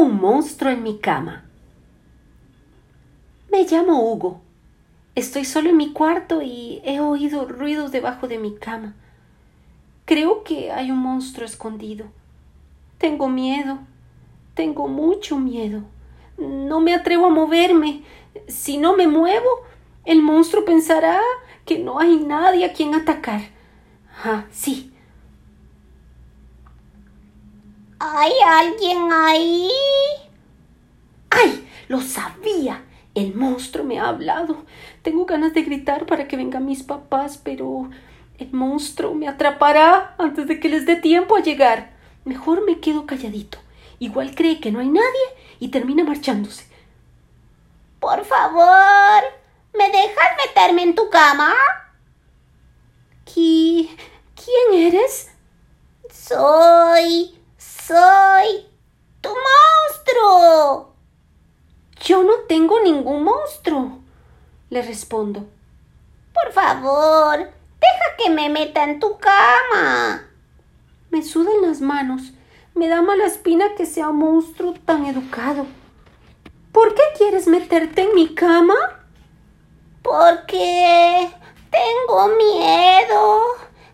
Un monstruo en mi cama. Me llamo Hugo. Estoy solo en mi cuarto y he oído ruidos debajo de mi cama. Creo que hay un monstruo escondido. Tengo miedo. Tengo mucho miedo. No me atrevo a moverme. Si no me muevo, el monstruo pensará que no hay nadie a quien atacar. Ah, sí. ¿Hay alguien ahí? ¡Ay! Lo sabía. El monstruo me ha hablado. Tengo ganas de gritar para que vengan mis papás, pero el monstruo me atrapará antes de que les dé tiempo a llegar. Mejor me quedo calladito. Igual cree que no hay nadie y termina marchándose. Por favor, ¿me dejas meterme en tu cama? ¿Qui ¿Quién eres? Soy soy tu monstruo. Yo no tengo ningún monstruo, le respondo. Por favor, deja que me meta en tu cama. Me sudan las manos. Me da mala espina que sea un monstruo tan educado. ¿Por qué quieres meterte en mi cama? Porque tengo miedo.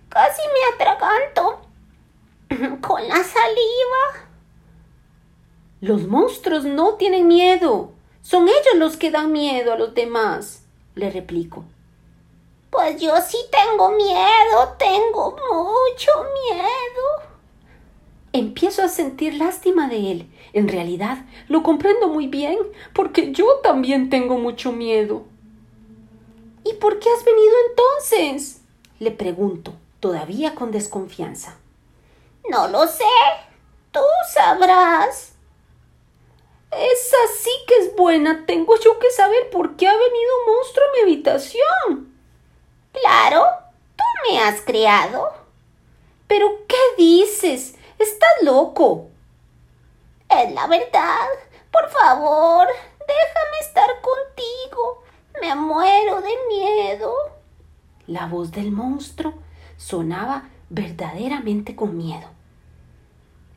Casi me atraganto con la saliva. Los monstruos no tienen miedo. Son ellos los que dan miedo a los demás, le replico. Pues yo sí tengo miedo, tengo mucho miedo. Empiezo a sentir lástima de él. En realidad, lo comprendo muy bien, porque yo también tengo mucho miedo. ¿Y por qué has venido entonces? le pregunto, todavía con desconfianza. No lo sé. Tú sabrás. Esa sí que es buena. Tengo yo que saber por qué ha venido un monstruo a mi habitación. Claro, tú me has criado. ¿Pero qué dices? Estás loco. Es la verdad. Por favor, déjame estar contigo. Me muero de miedo. La voz del monstruo sonaba verdaderamente con miedo.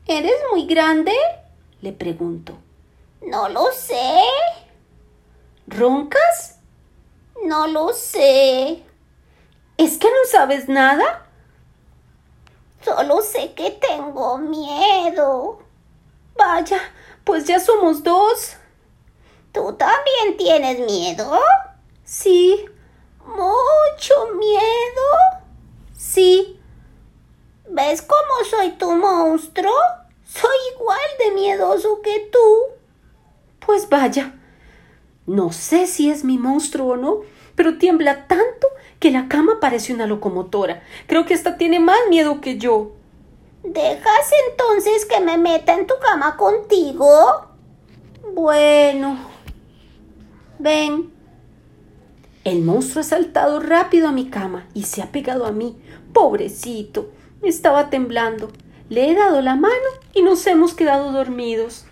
¿Eres muy grande? le pregunto. No lo sé. ¿Roncas? No lo sé. ¿Es que no sabes nada? Solo sé que tengo miedo. Vaya, pues ya somos dos. ¿Tú también tienes miedo? Sí. ¿Mucho miedo? Sí. ¿Ves cómo soy tu monstruo? Soy igual de miedoso que tú. Pues vaya. No sé si es mi monstruo o no, pero tiembla tanto que la cama parece una locomotora. Creo que hasta tiene más miedo que yo. ¿Dejas entonces que me meta en tu cama contigo? Bueno. Ven. El monstruo ha saltado rápido a mi cama y se ha pegado a mí. Pobrecito. Estaba temblando. Le he dado la mano y nos hemos quedado dormidos.